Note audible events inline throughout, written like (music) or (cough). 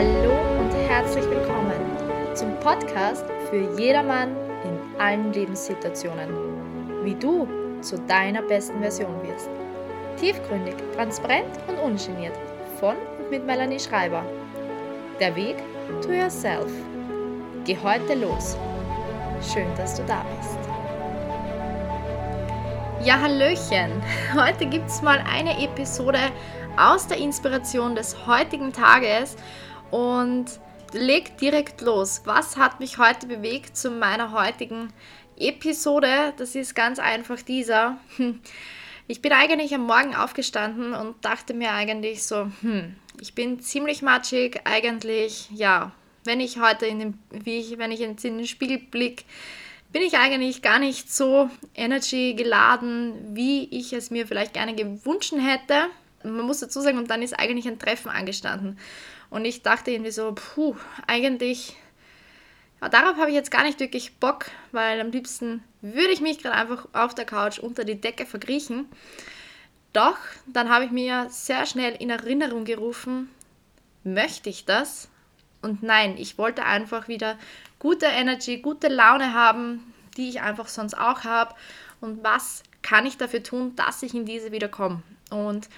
Hallo und herzlich willkommen zum Podcast für jedermann in allen Lebenssituationen. Wie du zu deiner besten Version wirst. Tiefgründig, transparent und ungeniert. Von und mit Melanie Schreiber. Der Weg to yourself. Geh heute los. Schön, dass du da bist. Ja, Hallöchen! Heute gibt es mal eine Episode aus der Inspiration des heutigen Tages und leg direkt los. Was hat mich heute bewegt zu meiner heutigen Episode? Das ist ganz einfach dieser. (laughs) Ich bin eigentlich am Morgen aufgestanden und dachte mir eigentlich so, hm, ich bin ziemlich matschig, eigentlich, ja, wenn ich heute in den, wie ich, wenn ich in den Spiegel blicke, bin ich eigentlich gar nicht so energy geladen, wie ich es mir vielleicht gerne gewünscht hätte. Man muss dazu sagen, und dann ist eigentlich ein Treffen angestanden. Und ich dachte irgendwie so, puh, eigentlich, ja, darauf habe ich jetzt gar nicht wirklich Bock, weil am liebsten würde ich mich gerade einfach auf der Couch unter die Decke verkriechen. Doch, dann habe ich mir sehr schnell in Erinnerung gerufen, möchte ich das? Und nein, ich wollte einfach wieder gute Energy, gute Laune haben, die ich einfach sonst auch habe. Und was kann ich dafür tun, dass ich in diese wieder komme? Und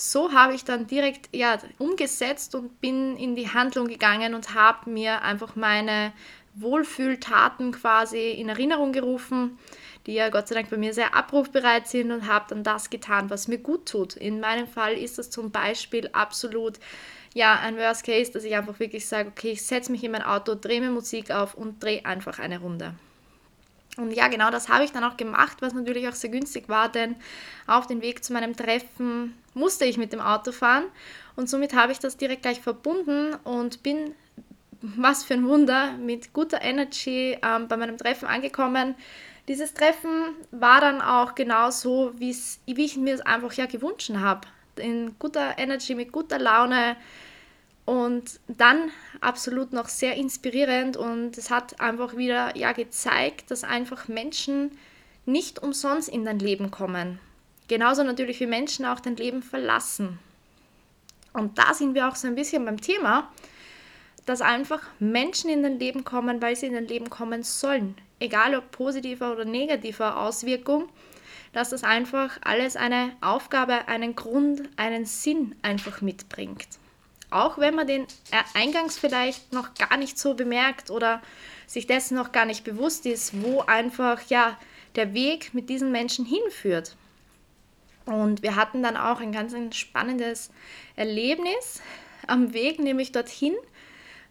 so habe ich dann direkt ja, umgesetzt und bin in die Handlung gegangen und habe mir einfach meine Wohlfühltaten quasi in Erinnerung gerufen, die ja Gott sei Dank bei mir sehr abrufbereit sind und habe dann das getan, was mir gut tut. In meinem Fall ist das zum Beispiel absolut ja, ein Worst Case, dass ich einfach wirklich sage, okay, ich setze mich in mein Auto, drehe mir Musik auf und drehe einfach eine Runde. Und ja, genau das habe ich dann auch gemacht, was natürlich auch sehr günstig war, denn auf dem Weg zu meinem Treffen musste ich mit dem Auto fahren und somit habe ich das direkt gleich verbunden und bin, was für ein Wunder, mit guter Energy ähm, bei meinem Treffen angekommen. Dieses Treffen war dann auch genau so, wie ich mir es einfach ja gewünscht habe in guter Energy, mit guter Laune und dann absolut noch sehr inspirierend und es hat einfach wieder ja gezeigt, dass einfach Menschen nicht umsonst in dein Leben kommen. Genauso natürlich wie Menschen auch dein Leben verlassen. Und da sind wir auch so ein bisschen beim Thema, dass einfach Menschen in dein Leben kommen, weil sie in dein Leben kommen sollen. Egal ob positiver oder negativer Auswirkung dass das einfach alles eine Aufgabe, einen Grund, einen Sinn einfach mitbringt. Auch wenn man den eingangs vielleicht noch gar nicht so bemerkt oder sich dessen noch gar nicht bewusst ist, wo einfach ja der Weg mit diesen Menschen hinführt. Und wir hatten dann auch ein ganz spannendes Erlebnis am Weg, nämlich dorthin.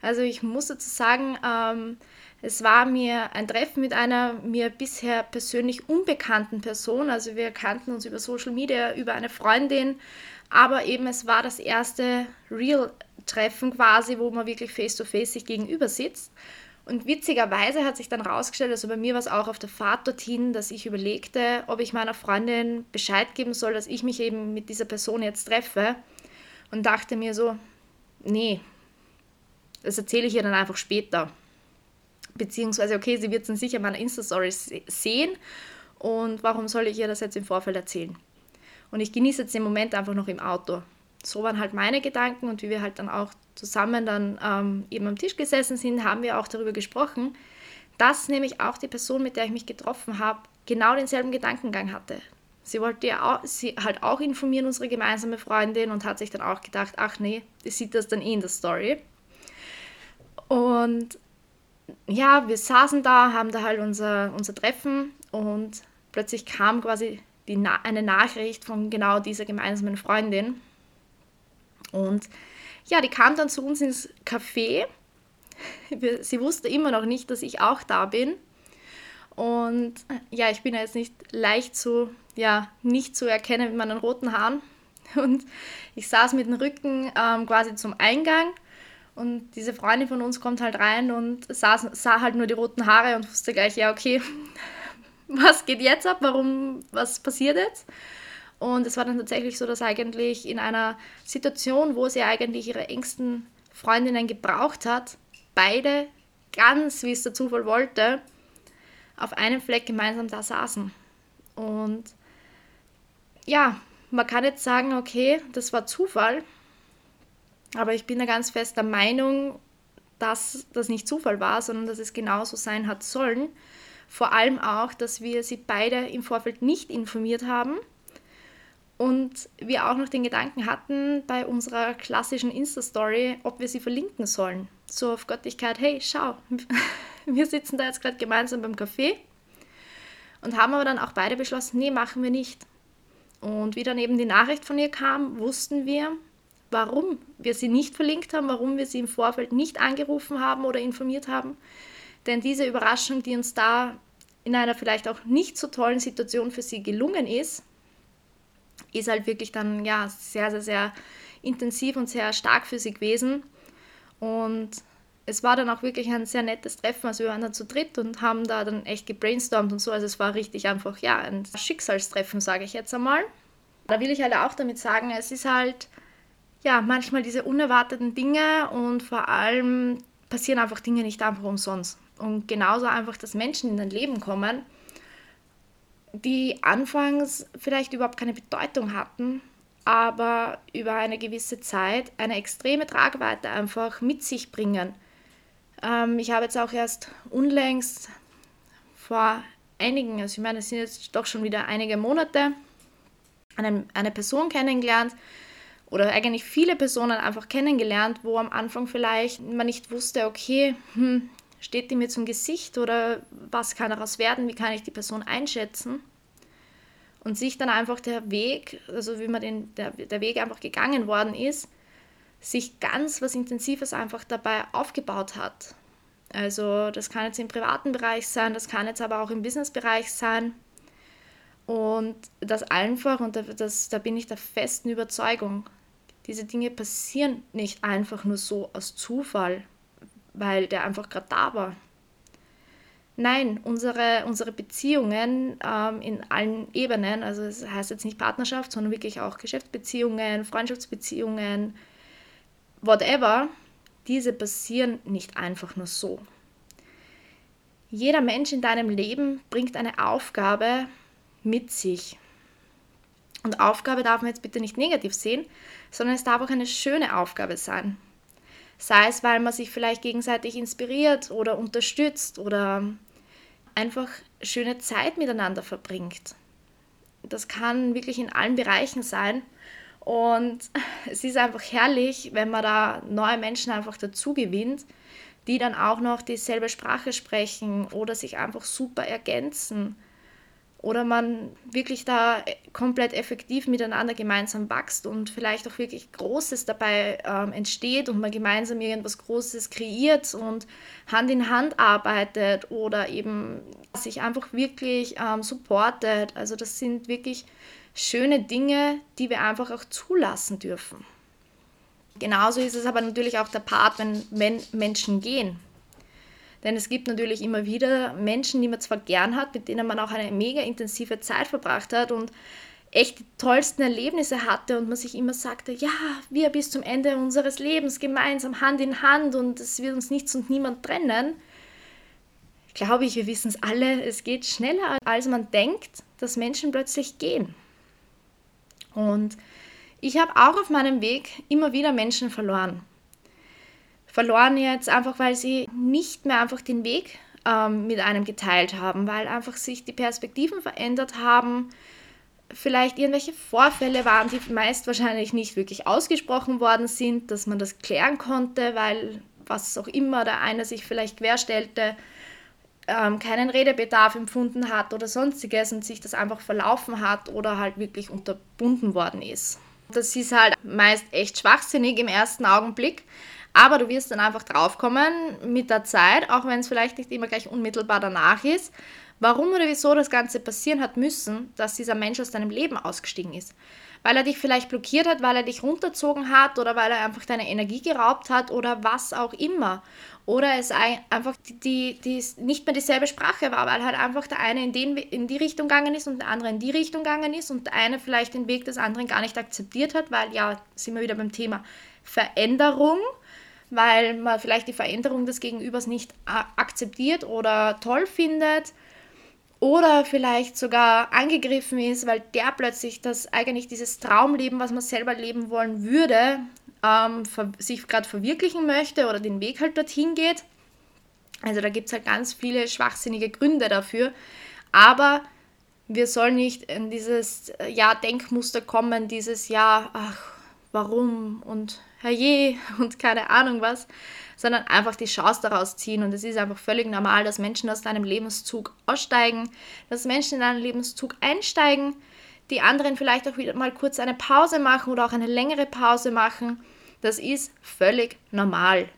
Also ich muss dazu sagen, ähm, es war mir ein Treffen mit einer mir bisher persönlich unbekannten Person. Also wir kannten uns über Social Media, über eine Freundin. Aber eben es war das erste Real-Treffen quasi, wo man wirklich face-to-face -face sich gegenüber sitzt. Und witzigerweise hat sich dann rausgestellt, also bei mir war es auch auf der Fahrt dorthin, dass ich überlegte, ob ich meiner Freundin Bescheid geben soll, dass ich mich eben mit dieser Person jetzt treffe. Und dachte mir so, nee, das erzähle ich ihr dann einfach später beziehungsweise, okay, sie wird es dann sicher meiner Insta-Story sehen und warum soll ich ihr das jetzt im Vorfeld erzählen? Und ich genieße jetzt den Moment einfach noch im Auto. So waren halt meine Gedanken und wie wir halt dann auch zusammen dann ähm, eben am Tisch gesessen sind, haben wir auch darüber gesprochen, dass nämlich auch die Person, mit der ich mich getroffen habe, genau denselben Gedankengang hatte. Sie wollte ja auch, sie halt auch informieren, unsere gemeinsame Freundin, und hat sich dann auch gedacht, ach nee, die sieht das dann eh in der Story. Und ja, wir saßen da, haben da halt unser, unser Treffen und plötzlich kam quasi die Na eine Nachricht von genau dieser gemeinsamen Freundin. Und ja, die kam dann zu uns ins Café. Sie wusste immer noch nicht, dass ich auch da bin. Und ja, ich bin ja jetzt nicht leicht zu, ja, nicht zu erkennen mit meinen roten Haaren. Und ich saß mit dem Rücken ähm, quasi zum Eingang und diese Freundin von uns kommt halt rein und sah, sah halt nur die roten Haare und wusste gleich, ja, okay, was geht jetzt ab? Warum, was passiert jetzt? Und es war dann tatsächlich so, dass eigentlich in einer Situation, wo sie eigentlich ihre engsten Freundinnen gebraucht hat, beide ganz, wie es der Zufall wollte, auf einem Fleck gemeinsam da saßen. Und ja, man kann jetzt sagen, okay, das war Zufall, Aber ich bin da ganz fest der Meinung, dass das nicht Zufall war, sondern dass es genauso sein hat sollen. Vor allem auch, dass wir sie beide im Vorfeld nicht informiert haben und wir auch noch den Gedanken hatten bei unserer klassischen Insta-Story, ob wir sie verlinken sollen. So auf Göttlichkeit, hey, schau, (laughs) wir sitzen da jetzt gerade gemeinsam beim Café und haben aber dann auch beide beschlossen, nee, machen wir nicht. Und wie dann eben die Nachricht von ihr kam, wussten wir, warum wir sie nicht verlinkt haben, warum wir sie im Vorfeld nicht angerufen haben oder informiert haben. Denn diese Überraschung, die uns da in einer vielleicht auch nicht so tollen Situation für sie gelungen ist, ist halt wirklich dann ja sehr, sehr, sehr intensiv und sehr stark für sie gewesen. Und es war dann auch wirklich ein sehr nettes Treffen. Also wir waren dann zu dritt und haben da dann echt gebrainstormt und so. Also es war richtig einfach, ja, ein Schicksalstreffen, sage ich jetzt einmal. Da will ich halt auch damit sagen, es ist halt, ja, manchmal diese unerwarteten Dinge und vor allem passieren einfach Dinge nicht einfach umsonst. Und genauso einfach, dass Menschen in dein Leben kommen, die anfangs vielleicht überhaupt keine Bedeutung hatten, aber über eine gewisse Zeit eine extreme Tragweite einfach mit sich bringen. Ähm, ich habe jetzt auch erst unlängst vor einigen, also ich meine, es sind jetzt doch schon wieder einige Monate, eine, eine Person kennengelernt oder eigentlich viele Personen einfach kennengelernt, wo am Anfang vielleicht man nicht wusste, okay, hm, steht die mir zum Gesicht oder was kann daraus werden, wie kann ich die Person einschätzen. Und sich dann einfach der Weg, also wie man den, der, der Weg einfach gegangen worden ist, sich ganz was Intensives einfach dabei aufgebaut hat. Also das kann jetzt im privaten Bereich sein, das kann jetzt aber auch im Businessbereich sein. Und das einfach, und das, da bin ich der festen Überzeugung, diese Dinge passieren nicht einfach nur so aus Zufall, weil der einfach gerade da war. Nein, unsere, unsere Beziehungen ähm, in allen Ebenen, also das heißt jetzt nicht Partnerschaft, sondern wirklich auch Geschäftsbeziehungen, Freundschaftsbeziehungen, whatever, diese passieren nicht einfach nur so. Jeder Mensch in deinem Leben bringt eine Aufgabe mit sich. Und Aufgabe darf man jetzt bitte nicht negativ sehen, sondern es darf auch eine schöne Aufgabe sein. Sei es, weil man sich vielleicht gegenseitig inspiriert oder unterstützt oder einfach schöne Zeit miteinander verbringt. Das kann wirklich in allen Bereichen sein. Und (laughs) es ist einfach herrlich, wenn man da neue Menschen einfach dazu gewinnt, die dann auch noch dieselbe Sprache sprechen oder sich einfach super ergänzen oder man wirklich da komplett effektiv miteinander gemeinsam wächst und vielleicht auch wirklich Großes dabei ähm, entsteht und man gemeinsam irgendwas Großes kreiert und Hand in Hand arbeitet oder eben sich einfach wirklich ähm, supportet. Also das sind wirklich schöne Dinge, die wir einfach auch zulassen dürfen. Genauso ist es aber natürlich auch der Part, wenn, wenn Menschen gehen. Denn es gibt natürlich immer wieder Menschen, die man zwar gern hat, mit denen man auch eine mega intensive Zeit verbracht hat und echt die tollsten Erlebnisse hatte und man sich immer sagte, ja, wir bis zum Ende unseres Lebens gemeinsam Hand in Hand und es wird uns nichts und niemand trennen. Glaube ich, wir wissen es alle, es geht schneller, als man denkt, dass Menschen plötzlich gehen. Und ich habe auch auf meinem Weg immer wieder Menschen verloren verloren jetzt einfach, weil sie nicht mehr einfach den Weg ähm, mit einem geteilt haben, weil einfach sich die Perspektiven verändert haben, vielleicht irgendwelche Vorfälle waren, die meist wahrscheinlich nicht wirklich ausgesprochen worden sind, dass man das klären konnte, weil was auch immer der eine sich vielleicht querstellte, ähm, keinen Redebedarf empfunden hat oder sonstiges und sich das einfach verlaufen hat oder halt wirklich unterbunden worden ist. Das ist halt meist echt schwachsinnig im ersten Augenblick, aber du wirst dann einfach draufkommen mit der Zeit, auch wenn es vielleicht nicht immer gleich unmittelbar danach ist, warum oder wieso das Ganze passieren hat müssen, dass dieser Mensch aus deinem Leben ausgestiegen ist. Weil er dich vielleicht blockiert hat, weil er dich runterzogen hat oder weil er einfach deine Energie geraubt hat oder was auch immer. Oder es einfach die, die nicht mehr dieselbe Sprache war, weil halt einfach der eine in, den, in die Richtung gegangen ist und der andere in die Richtung gegangen ist und der eine vielleicht den Weg des anderen gar nicht akzeptiert hat, weil ja, sind wir wieder beim Thema Veränderung weil man vielleicht die Veränderung des Gegenübers nicht akzeptiert oder toll findet oder vielleicht sogar angegriffen ist, weil der plötzlich das eigentlich dieses Traumleben, was man selber leben wollen würde, ähm, sich gerade verwirklichen möchte oder den Weg halt dorthin geht. Also da gibt es halt ganz viele schwachsinnige Gründe dafür. Aber wir sollen nicht in dieses äh, ja, Denkmuster kommen, dieses ja, ach, warum und herrje (laughs) und keine Ahnung was, sondern einfach die Chance daraus ziehen. Und es ist einfach völlig normal, dass Menschen aus deinem Lebenszug aussteigen, dass Menschen in deinen Lebenszug einsteigen, die anderen vielleicht auch wieder mal kurz eine Pause machen oder auch eine längere Pause machen. Das ist völlig normal.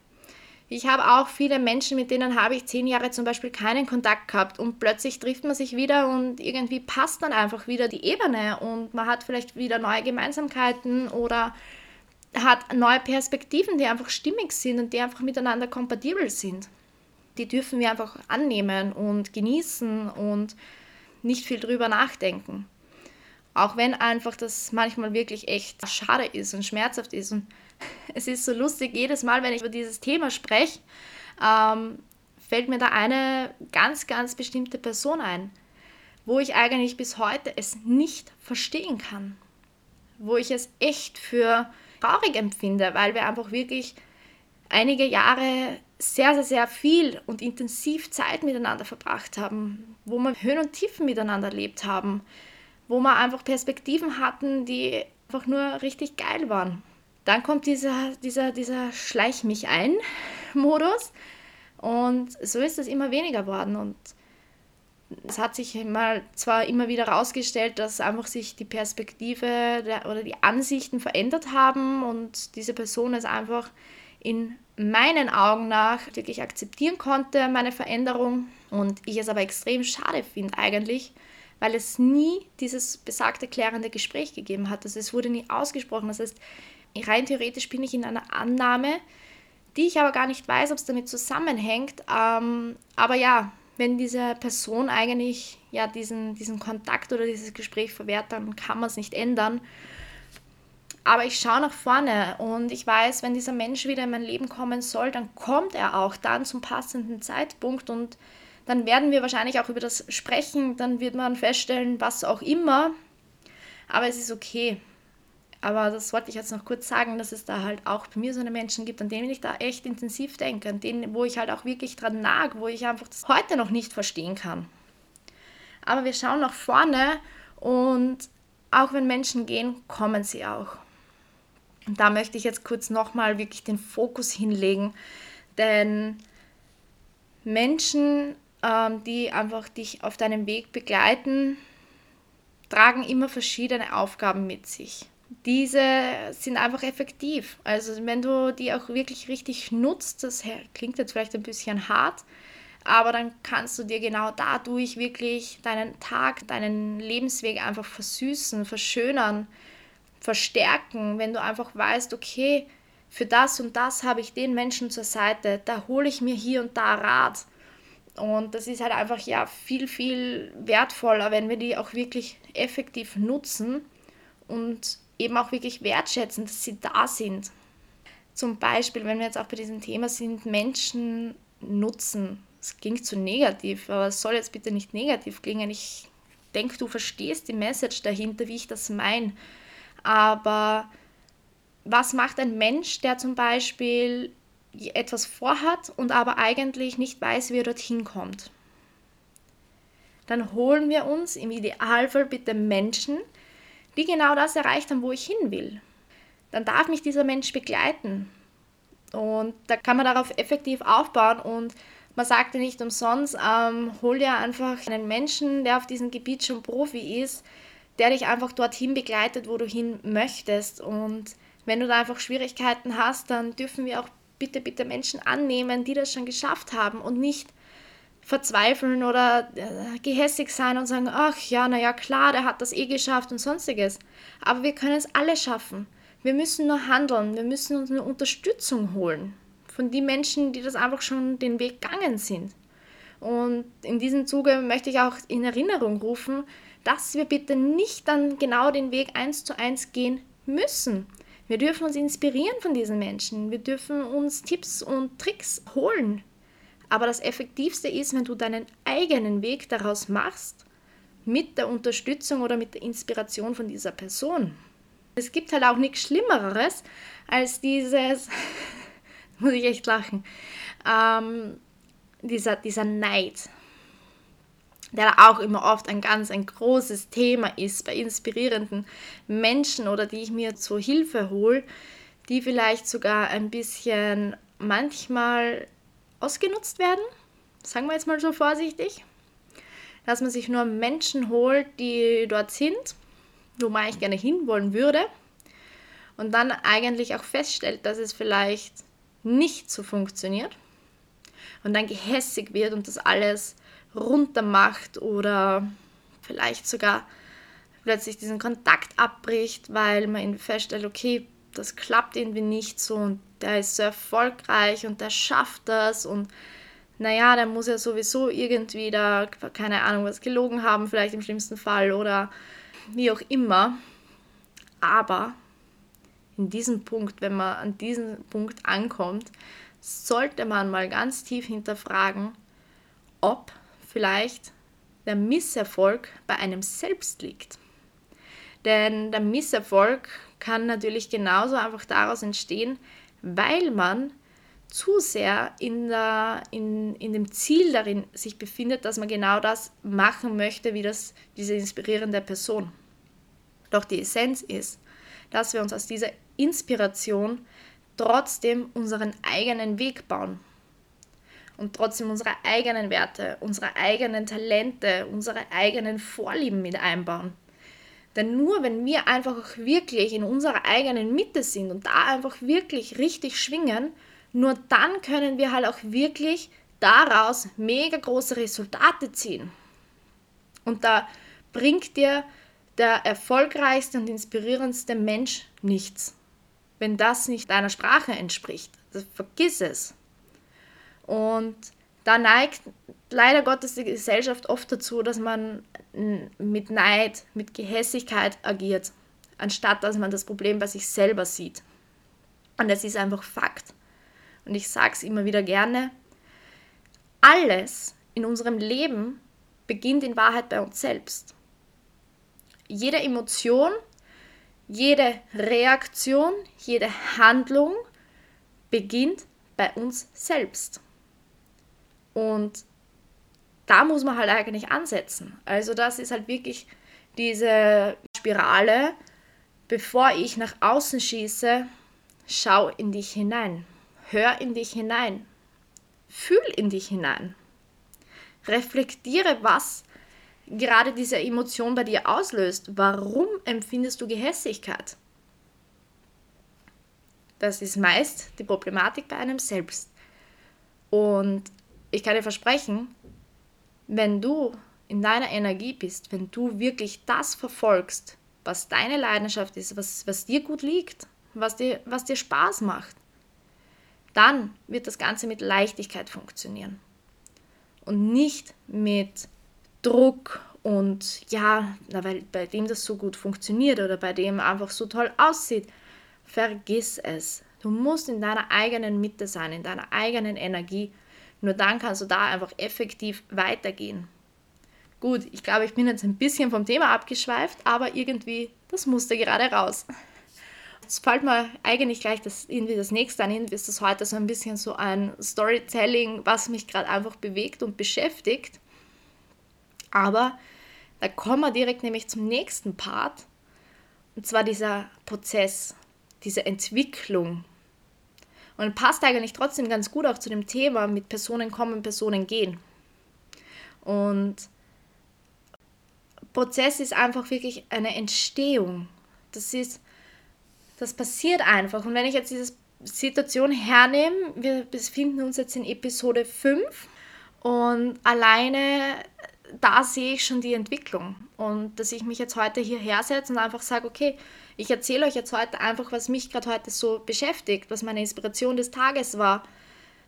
Ich habe auch viele Menschen, mit denen habe ich zehn Jahre zum Beispiel keinen Kontakt gehabt und plötzlich trifft man sich wieder und irgendwie passt dann einfach wieder die Ebene und man hat vielleicht wieder neue Gemeinsamkeiten oder hat neue Perspektiven, die einfach stimmig sind und die einfach miteinander kompatibel sind. Die dürfen wir einfach annehmen und genießen und nicht viel drüber nachdenken. Auch wenn einfach das manchmal wirklich echt schade ist und schmerzhaft ist. Und (laughs) es ist so lustig, jedes Mal, wenn ich über dieses Thema spreche, ähm, fällt mir da eine ganz, ganz bestimmte Person ein, wo ich eigentlich bis heute es nicht verstehen kann. Wo ich es echt für traurig empfinde, weil wir einfach wirklich einige Jahre sehr, sehr, sehr viel und intensiv Zeit miteinander verbracht haben, wo wir Höhen und Tiefen miteinander erlebt haben, wo wir einfach Perspektiven hatten, die einfach nur richtig geil waren. Dann kommt dieser, dieser, dieser Schleich mich ein (laughs) Modus und so ist es immer weniger worden und es hat sich mal zwar immer wieder herausgestellt, dass einfach sich die Perspektive oder die Ansichten verändert haben und diese Person es einfach in meinen Augen nach wirklich akzeptieren konnte, meine Veränderung. Und ich es aber extrem schade finde eigentlich, weil es nie dieses besagte klärende Gespräch gegeben hat. Also es wurde nie ausgesprochen. Das heißt, rein theoretisch bin ich in einer Annahme, die ich aber gar nicht weiß, ob es damit zusammenhängt. Ähm, aber ja, wenn diese Person eigentlich ja diesen, diesen Kontakt oder dieses Gespräch verwehrt, dann kann man es nicht ändern. Aber ich schaue nach vorne und ich weiß, wenn dieser Mensch wieder in mein Leben kommen soll, dann kommt er auch dann zum passenden Zeitpunkt und dann werden wir wahrscheinlich auch über das sprechen, dann wird man feststellen, was auch immer. Aber es ist okay. Aber das wollte ich jetzt noch kurz sagen, dass es da halt auch bei mir so eine Menschen gibt, an denen ich da echt intensiv denke, an denen, wo ich halt auch wirklich dran nag, wo ich einfach das heute noch nicht verstehen kann. Aber wir schauen nach vorne und auch wenn Menschen gehen, kommen sie auch. Und da möchte ich jetzt kurz nochmal wirklich den Fokus hinlegen, denn Menschen, ähm, die einfach dich auf deinem Weg begleiten, tragen immer verschiedene Aufgaben mit sich diese sind einfach effektiv. Also wenn du die auch wirklich richtig nutzt, das klingt jetzt vielleicht ein bisschen hart, aber dann kannst du dir genau dadurch wirklich deinen Tag, deinen Lebensweg einfach versüßen, verschönern, verstärken, wenn du einfach weißt, okay, für das und das habe ich den Menschen zur Seite, da hole ich mir hier und da Rat. Und das ist halt einfach ja viel, viel wertvoller, wenn wir die auch wirklich effektiv nutzen und eben auch wirklich wertschätzen, dass sie da sind. Zum Beispiel, wenn wir jetzt auch bei diesem Thema sind, Menschen nutzen. Es klingt zu negativ, aber es soll jetzt bitte nicht negativ klingen. Ich denke, du verstehst die Message dahinter, wie ich das meine. Aber was macht ein Mensch, der zum Beispiel etwas vorhat und aber eigentlich nicht weiß, wie er dorthin kommt? Dann holen wir uns im Idealfall bitte Menschen, die genau das erreicht haben, wo ich hin will. Dann darf mich dieser Mensch begleiten. Und da kann man darauf effektiv aufbauen und man sagt ja nicht umsonst, ähm, hol dir einfach einen Menschen, der auf diesem Gebiet schon Profi ist, der dich einfach dorthin begleitet, wo du hin möchtest. Und wenn du da einfach Schwierigkeiten hast, dann dürfen wir auch bitte, bitte Menschen annehmen, die das schon geschafft haben und nicht verzweifeln oder äh, gehässig sein und sagen, ach ja, naja, klar, der hat das eh geschafft und sonstiges. Aber wir können es alle schaffen. Wir müssen nur handeln, wir müssen uns eine Unterstützung holen von den Menschen, die das einfach schon den Weg gegangen sind. Und in diesem Zuge möchte ich auch in Erinnerung rufen, dass wir bitte nicht dann genau den Weg eins zu eins gehen müssen. Wir dürfen uns inspirieren von diesen Menschen. Wir dürfen uns Tipps und Tricks holen, aber das Effektivste ist, wenn du deinen eigenen Weg daraus machst, mit der Unterstützung oder mit der Inspiration von dieser Person. Es gibt halt auch nichts Schlimmeres, als dieses, (laughs) muss ich echt lachen, ähm, dieser, dieser Neid, der auch immer oft ein ganz ein großes Thema ist bei inspirierenden Menschen oder die ich mir zur Hilfe hole, die vielleicht sogar ein bisschen manchmal ausgenutzt werden, sagen wir jetzt mal so vorsichtig, dass man sich nur Menschen holt, die dort sind, wo man eigentlich gerne hinwollen würde. Und dann eigentlich auch feststellt, dass es vielleicht nicht so funktioniert. Und dann gehässig wird und das alles runtermacht oder vielleicht sogar plötzlich diesen Kontakt abbricht, weil man feststellt, okay, das klappt irgendwie nicht so und der ist so erfolgreich und der schafft das und naja, der muss ja sowieso irgendwie da, keine Ahnung, was gelogen haben, vielleicht im schlimmsten Fall oder wie auch immer. Aber in diesem Punkt, wenn man an diesen Punkt ankommt, sollte man mal ganz tief hinterfragen, ob vielleicht der Misserfolg bei einem selbst liegt. Denn der Misserfolg kann natürlich genauso einfach daraus entstehen, weil man zu sehr in, der, in, in dem Ziel darin sich befindet, dass man genau das machen möchte, wie das diese inspirierende Person. Doch die Essenz ist, dass wir uns aus dieser Inspiration trotzdem unseren eigenen Weg bauen und trotzdem unsere eigenen Werte, unsere eigenen Talente, unsere eigenen Vorlieben mit einbauen. Denn nur wenn wir einfach auch wirklich in unserer eigenen Mitte sind und da einfach wirklich richtig schwingen, nur dann können wir halt auch wirklich daraus mega große Resultate ziehen. Und da bringt dir der erfolgreichste und inspirierendste Mensch nichts, wenn das nicht deiner Sprache entspricht. Also vergiss es. Und da neigt leider Gottes die Gesellschaft oft dazu, dass man mit Neid, mit Gehässigkeit agiert, anstatt dass man das Problem bei sich selber sieht. Und das ist einfach Fakt. Und ich sage es immer wieder gerne, alles in unserem Leben beginnt in Wahrheit bei uns selbst. Jede Emotion, jede Reaktion, jede Handlung beginnt bei uns selbst. Und da muss man halt eigentlich ansetzen. Also das ist halt wirklich diese Spirale, bevor ich nach außen schieße, schau in dich hinein. Hör in dich hinein. Fühl in dich hinein. Reflektiere, was gerade diese Emotion bei dir auslöst. Warum empfindest du Gehässigkeit? Das ist meist die Problematik bei einem selbst. Und ich kann dir versprechen, wenn du in deiner Energie bist, wenn du wirklich das verfolgst, was deine Leidenschaft ist, was, was dir gut liegt, was dir, was dir Spaß macht, dann wird das Ganze mit Leichtigkeit funktionieren. Und nicht mit Druck und ja, weil bei dem das so gut funktioniert oder bei dem einfach so toll aussieht. Vergiss es. Du musst in deiner eigenen Mitte sein, in deiner eigenen Energie. Nur dann kannst du da einfach effektiv weitergehen. Gut, ich glaube, ich bin jetzt ein bisschen vom Thema abgeschweift, aber irgendwie, das musste gerade raus. Jetzt fällt mir eigentlich gleich das, irgendwie das nächste an. Irgendwie ist das heute so ein bisschen so ein Storytelling, was mich gerade einfach bewegt und beschäftigt. Aber da kommen wir direkt nämlich zum nächsten Part. Und zwar dieser Prozess, diese Entwicklung. Und passt eigentlich trotzdem ganz gut auch zu dem Thema mit Personen kommen, Personen gehen. Und Prozess ist einfach wirklich eine Entstehung. Das ist das passiert einfach. Und wenn ich jetzt diese Situation hernehme, wir befinden uns jetzt in Episode 5 und alleine da sehe ich schon die Entwicklung. Und dass ich mich jetzt heute hierher setze und einfach sage, okay, ich erzähle euch jetzt heute einfach, was mich gerade heute so beschäftigt, was meine Inspiration des Tages war,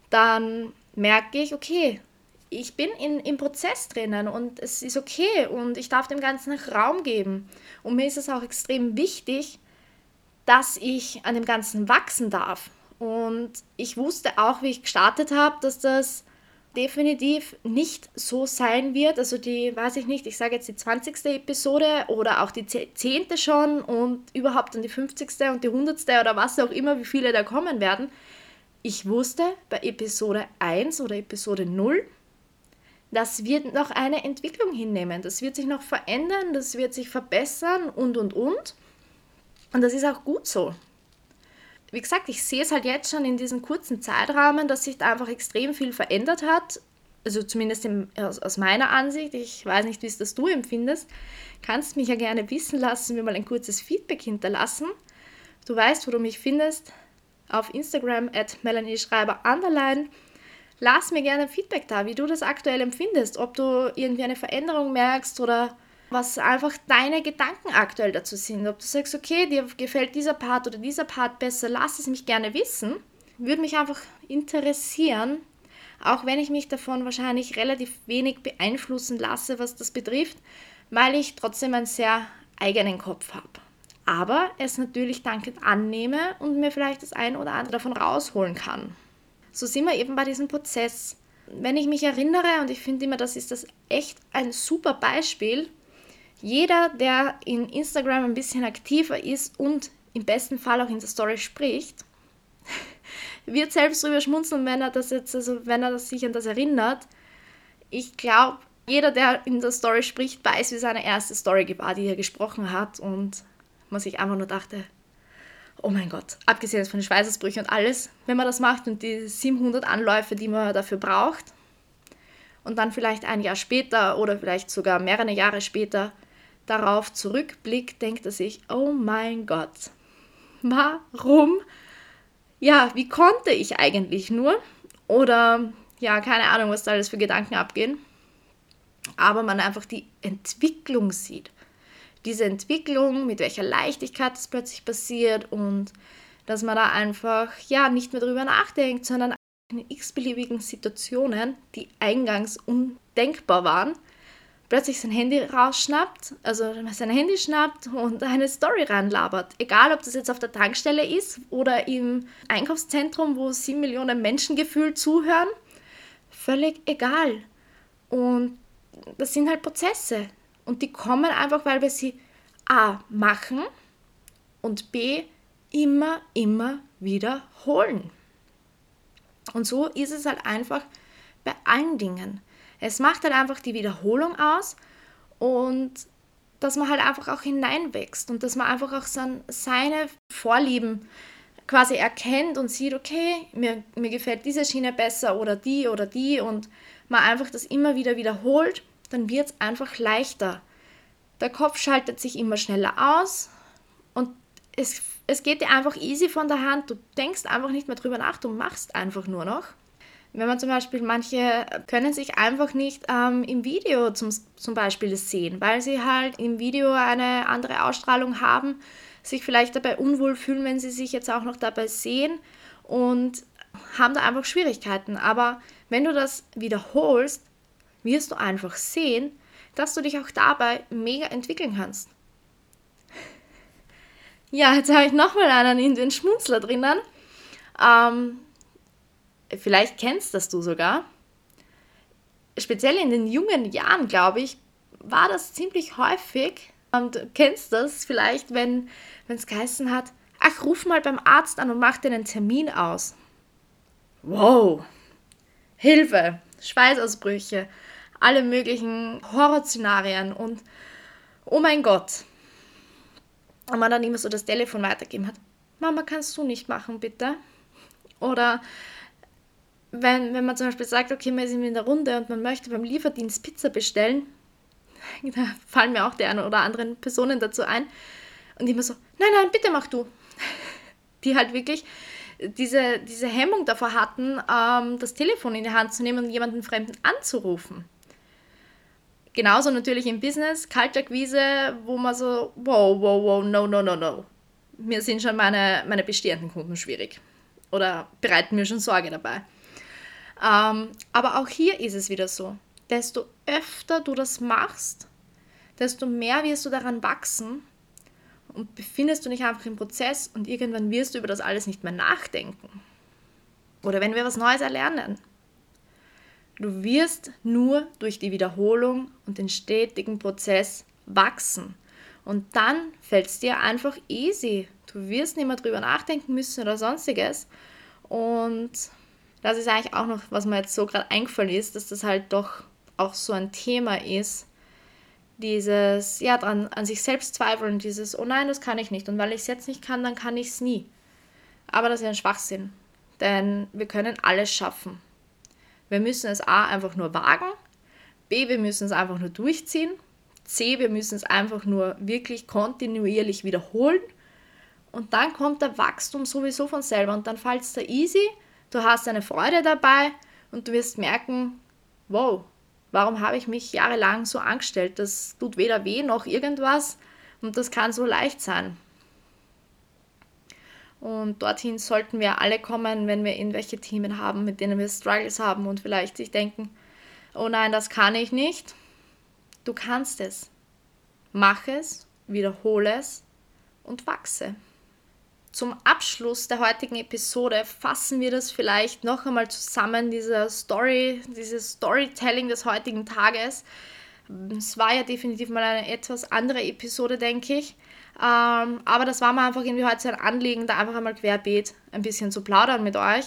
dann merke ich, okay, ich bin in, im Prozess drinnen und es ist okay und ich darf dem Ganzen Raum geben. Und mir ist es auch extrem wichtig, dass ich an dem Ganzen wachsen darf. Und ich wusste auch, wie ich gestartet habe, dass das definitiv nicht so sein wird. Also die, weiß ich nicht, ich sage jetzt die 20. Episode oder auch die 10. schon und überhaupt dann die 50. und die 100. oder was auch immer, wie viele da kommen werden. Ich wusste bei Episode 1 oder Episode 0, das wird noch eine Entwicklung hinnehmen. Das wird sich noch verändern, das wird sich verbessern und, und, und. Und das ist auch gut so. Wie gesagt, ich sehe es halt jetzt schon in diesem kurzen Zeitrahmen, dass sich da einfach extrem viel verändert hat. Also zumindest im, aus, aus, meiner Ansicht. Ich weiß nicht, wie es das du empfindest. Kannst mich ja gerne wissen lassen, mir mal ein kurzes Feedback hinterlassen. Du weißt, wo du mich findest. Auf Instagram at Melanie Schreiber underline lass mir gerne Feedback da, wie du das aktuell empfindest, ob du irgendwie eine Veränderung merkst oder was einfach deine Gedanken aktuell dazu sind. Ob du sagst, okay, dir gefällt dieser Part oder dieser Part besser, lass es mich gerne wissen. Würde mich einfach interessieren, auch wenn ich mich davon wahrscheinlich relativ wenig beeinflussen lasse, was das betrifft, weil ich trotzdem einen sehr eigenen Kopf habe. Aber es natürlich dankend annehme und mir vielleicht das ein oder andere davon rausholen kann so sind wir eben bei diesem Prozess. Wenn ich mich erinnere, und ich finde immer, das ist das echt ein super Beispiel, jeder, der in Instagram ein bisschen aktiver ist und im besten Fall auch in der Story spricht, (laughs) wird selbst darüber schmunzeln, wenn er das jetzt, also wenn er sich an das erinnert. Ich glaube, jeder, der in der Story spricht, weiß, wie seine erste Story war, die er gesprochen hat und man sich einfach nur dachte, oh mein Gott, abgesehen von den Schweißausbrüchen und alles, wenn man das macht und die 700 Anläufe, die man dafür braucht, und dann vielleicht ein Jahr später oder vielleicht sogar mehrere Jahre später darauf zurückblickt, denkt er sich, oh mein Gott, warum? Ja, wie konnte ich eigentlich nur? Oder ja, keine Ahnung, was da alles für Gedanken abgehen. Aber man einfach die Entwicklung sieht diese Entwicklung, mit welcher Leichtigkeit es plötzlich passiert und dass man da einfach ja nicht mehr drüber nachdenkt, sondern in x-beliebigen Situationen, die eingangs undenkbar waren, plötzlich sein Handy rausschnappt, also sein Handy schnappt und eine Story reinlabert. Egal, ob das jetzt auf der Tankstelle ist oder im Einkaufszentrum, wo sieben Millionen Menschen gefühlt zuhören, völlig egal. Und das sind halt Prozesse. Und die kommen einfach, weil wir sie A machen und B immer, immer wiederholen. Und so ist es halt einfach bei allen Dingen. Es macht halt einfach die Wiederholung aus und dass man halt einfach auch hineinwächst und dass man einfach auch seine Vorlieben quasi erkennt und sieht, okay, mir, mir gefällt diese Schiene besser oder die oder die und man einfach das immer wieder wiederholt dann wird es einfach leichter. Der Kopf schaltet sich immer schneller aus und es, es geht dir einfach easy von der Hand. Du denkst einfach nicht mehr drüber nach, du machst einfach nur noch. Wenn man zum Beispiel, manche können sich einfach nicht ähm, im Video zum, zum Beispiel sehen, weil sie halt im Video eine andere Ausstrahlung haben, sich vielleicht dabei unwohl fühlen, wenn sie sich jetzt auch noch dabei sehen und haben da einfach Schwierigkeiten. Aber wenn du das wiederholst, wirst du einfach sehen, dass du dich auch dabei mega entwickeln kannst. (laughs) Ja, jetzt habe ich nochmal einen in den Schmunzler drinnen. Ähm, vielleicht kennst das du sogar. Speziell in den jungen Jahren, glaube ich, war das ziemlich häufig. Und du kennst das vielleicht, wenn es geheißen hat, ach, ruf mal beim Arzt an und mach dir einen Termin aus. Wow, Hilfe, Schweißausbrüche, alle möglichen Horrorszenarien und oh mein Gott. Und man dann immer so das Telefon weitergeben hat. Mama, kannst du nicht machen, bitte? Oder wenn, wenn man zum Beispiel sagt, okay, wir sind in der Runde und man möchte beim Lieferdienst Pizza bestellen, (laughs) da fallen mir auch die eine oder anderen Personen dazu ein. Und immer so, nein, nein, bitte mach du. (laughs) Die halt wirklich diese, diese Hemmung davor hatten, ähm, das Telefon in die Hand zu nehmen und jemanden Fremden anzurufen. Genauso natürlich im Business, Kaltakquise, wo man so, wow, wow, wow, no, no, no, no. Mir sind schon meine, meine bestehenden Kunden schwierig oder bereiten mir schon Sorge dabei. Ähm, aber auch hier ist es wieder so, desto öfter du das machst, desto mehr wirst du daran wachsen und befindest du dich einfach im Prozess und irgendwann wirst du über das alles nicht mehr nachdenken. Oder wenn wir was Neues erlernen, Du wirst nur durch die Wiederholung und den stetigen Prozess wachsen. Und dann fällt es dir einfach easy. Du wirst nicht mehr drüber nachdenken müssen oder sonstiges. Und das ist eigentlich auch noch, was mir jetzt so gerade eingefallen ist, dass das halt doch auch so ein Thema ist. Dieses, ja, dran, an sich selbst zweifeln, dieses, oh nein, das kann ich nicht. Und weil ich es jetzt nicht kann, dann kann ich es nie. Aber das ist ein Schwachsinn. Denn wir können alles schaffen. Wir müssen es A einfach nur wagen, B, wir müssen es einfach nur durchziehen, C, wir müssen es einfach nur wirklich kontinuierlich wiederholen und dann kommt der Wachstum sowieso von selber und dann fällt es dir easy, du hast eine Freude dabei und du wirst merken, wow, warum habe ich mich jahrelang so angestellt? Das tut weder weh noch irgendwas und das kann so leicht sein. Und dorthin sollten wir alle kommen, wenn wir irgendwelche Themen haben, mit denen wir Struggles haben und vielleicht sich denken, oh nein, das kann ich nicht. Du kannst es. Mach es, wiederhole es und wachse. Zum Abschluss der heutigen Episode fassen wir das vielleicht noch einmal zusammen, diese Story, dieses Storytelling des heutigen Tages. Es war ja definitiv mal eine etwas andere Episode, denke ich. Ähm, aber das war mir einfach irgendwie heute ein Anliegen, da einfach einmal querbeet ein bisschen zu plaudern mit euch.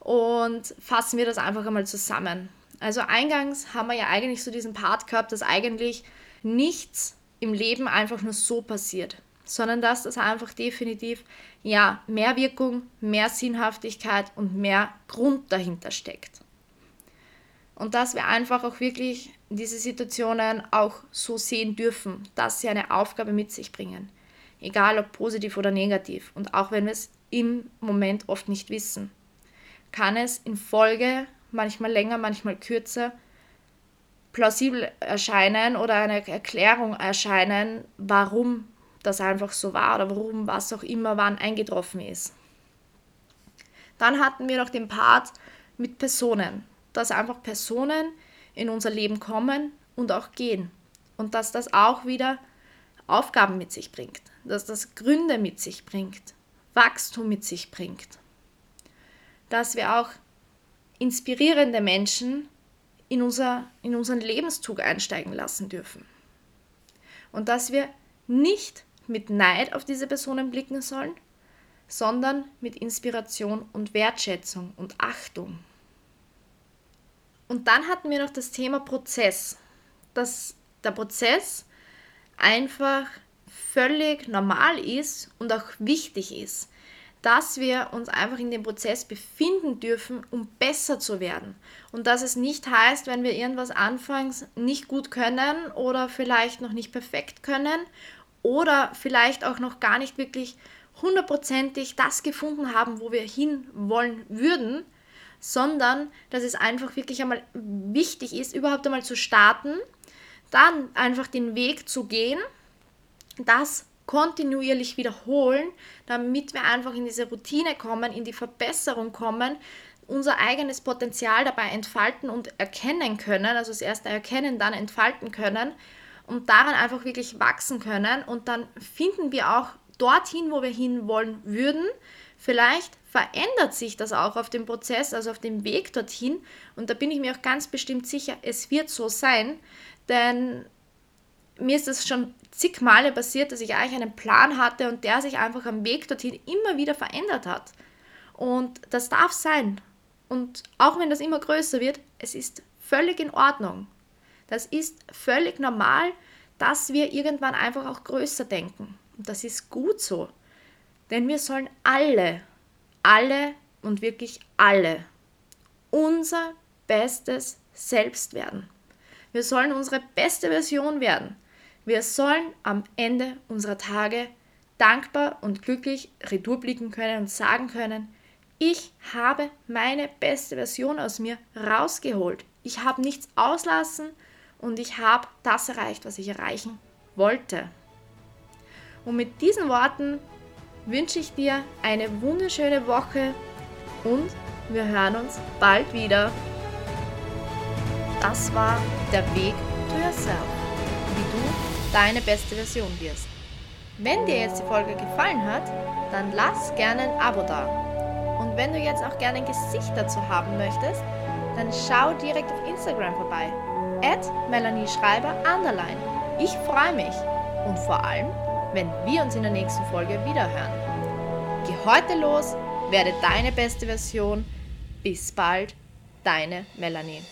Und fassen wir das einfach einmal zusammen. Also eingangs haben wir ja eigentlich so diesen Part gehabt, dass eigentlich nichts im Leben einfach nur so passiert, sondern dass das einfach definitiv ja mehr Wirkung, mehr Sinnhaftigkeit und mehr Grund dahinter steckt. Und dass wir einfach auch wirklich diese Situationen auch so sehen dürfen, dass sie eine Aufgabe mit sich bringen egal ob positiv oder negativ. Und auch wenn wir es im Moment oft nicht wissen, kann es in Folge, manchmal länger, manchmal kürzer, plausibel erscheinen oder eine Erklärung erscheinen, warum das einfach so war oder warum was auch immer wann eingetroffen ist. Dann hatten wir noch den Part mit Personen, dass einfach Personen in unser Leben kommen und auch gehen und dass das auch wieder Aufgaben mit sich bringt dass das Gründe mit sich bringt, Wachstum mit sich bringt, dass wir auch inspirierende Menschen in, unser, in unseren Lebenszug einsteigen lassen dürfen. Und dass wir nicht mit Neid auf diese Personen blicken sollen, sondern mit Inspiration und Wertschätzung und Achtung. Und dann hatten wir noch das Thema Prozess, dass der Prozess einfach völlig normal ist und auch wichtig ist, dass wir uns einfach in dem Prozess befinden dürfen, um besser zu werden. Und dass es nicht heißt, wenn wir irgendwas anfangs nicht gut können oder vielleicht noch nicht perfekt können oder vielleicht auch noch gar nicht wirklich hundertprozentig das gefunden haben, wo wir hin wollen würden, sondern dass es einfach wirklich einmal wichtig ist, überhaupt einmal zu starten, dann einfach den Weg zu gehen das kontinuierlich wiederholen, damit wir einfach in diese Routine kommen, in die Verbesserung kommen, unser eigenes Potenzial dabei entfalten und erkennen können, also das erste erkennen, dann entfalten können und daran einfach wirklich wachsen können und dann finden wir auch dorthin, wo wir hinwollen würden. Vielleicht verändert sich das auch auf dem Prozess, also auf dem Weg dorthin und da bin ich mir auch ganz bestimmt sicher, es wird so sein, denn mir ist es schon zig Male passiert, dass ich eigentlich einen Plan hatte und der sich einfach am Weg dorthin immer wieder verändert hat. Und das darf sein. Und auch wenn das immer größer wird, es ist völlig in Ordnung. Das ist völlig normal, dass wir irgendwann einfach auch größer denken. Und das ist gut so. Denn wir sollen alle, alle und wirklich alle unser bestes Selbst werden. Wir sollen unsere beste Version werden. Wir sollen am Ende unserer Tage dankbar und glücklich retourblicken können und sagen können, ich habe meine beste Version aus mir rausgeholt. Ich habe nichts auslassen und ich habe das erreicht, was ich erreichen wollte. Und mit diesen Worten wünsche ich dir eine wunderschöne Woche und wir hören uns bald wieder. Das war der Weg to Yourself, wie du deine beste Version wirst. Wenn dir jetzt die Folge gefallen hat, dann lass gerne ein Abo da. Und wenn du jetzt auch gerne ein Gesicht dazu haben möchtest, dann schau direkt auf Instagram vorbei. At Melanie Schreiber Underline. Ich freue mich. Und vor allem, wenn wir uns in der nächsten Folge wiederhören. Geh heute los, werde deine beste Version. Bis bald, deine Melanie.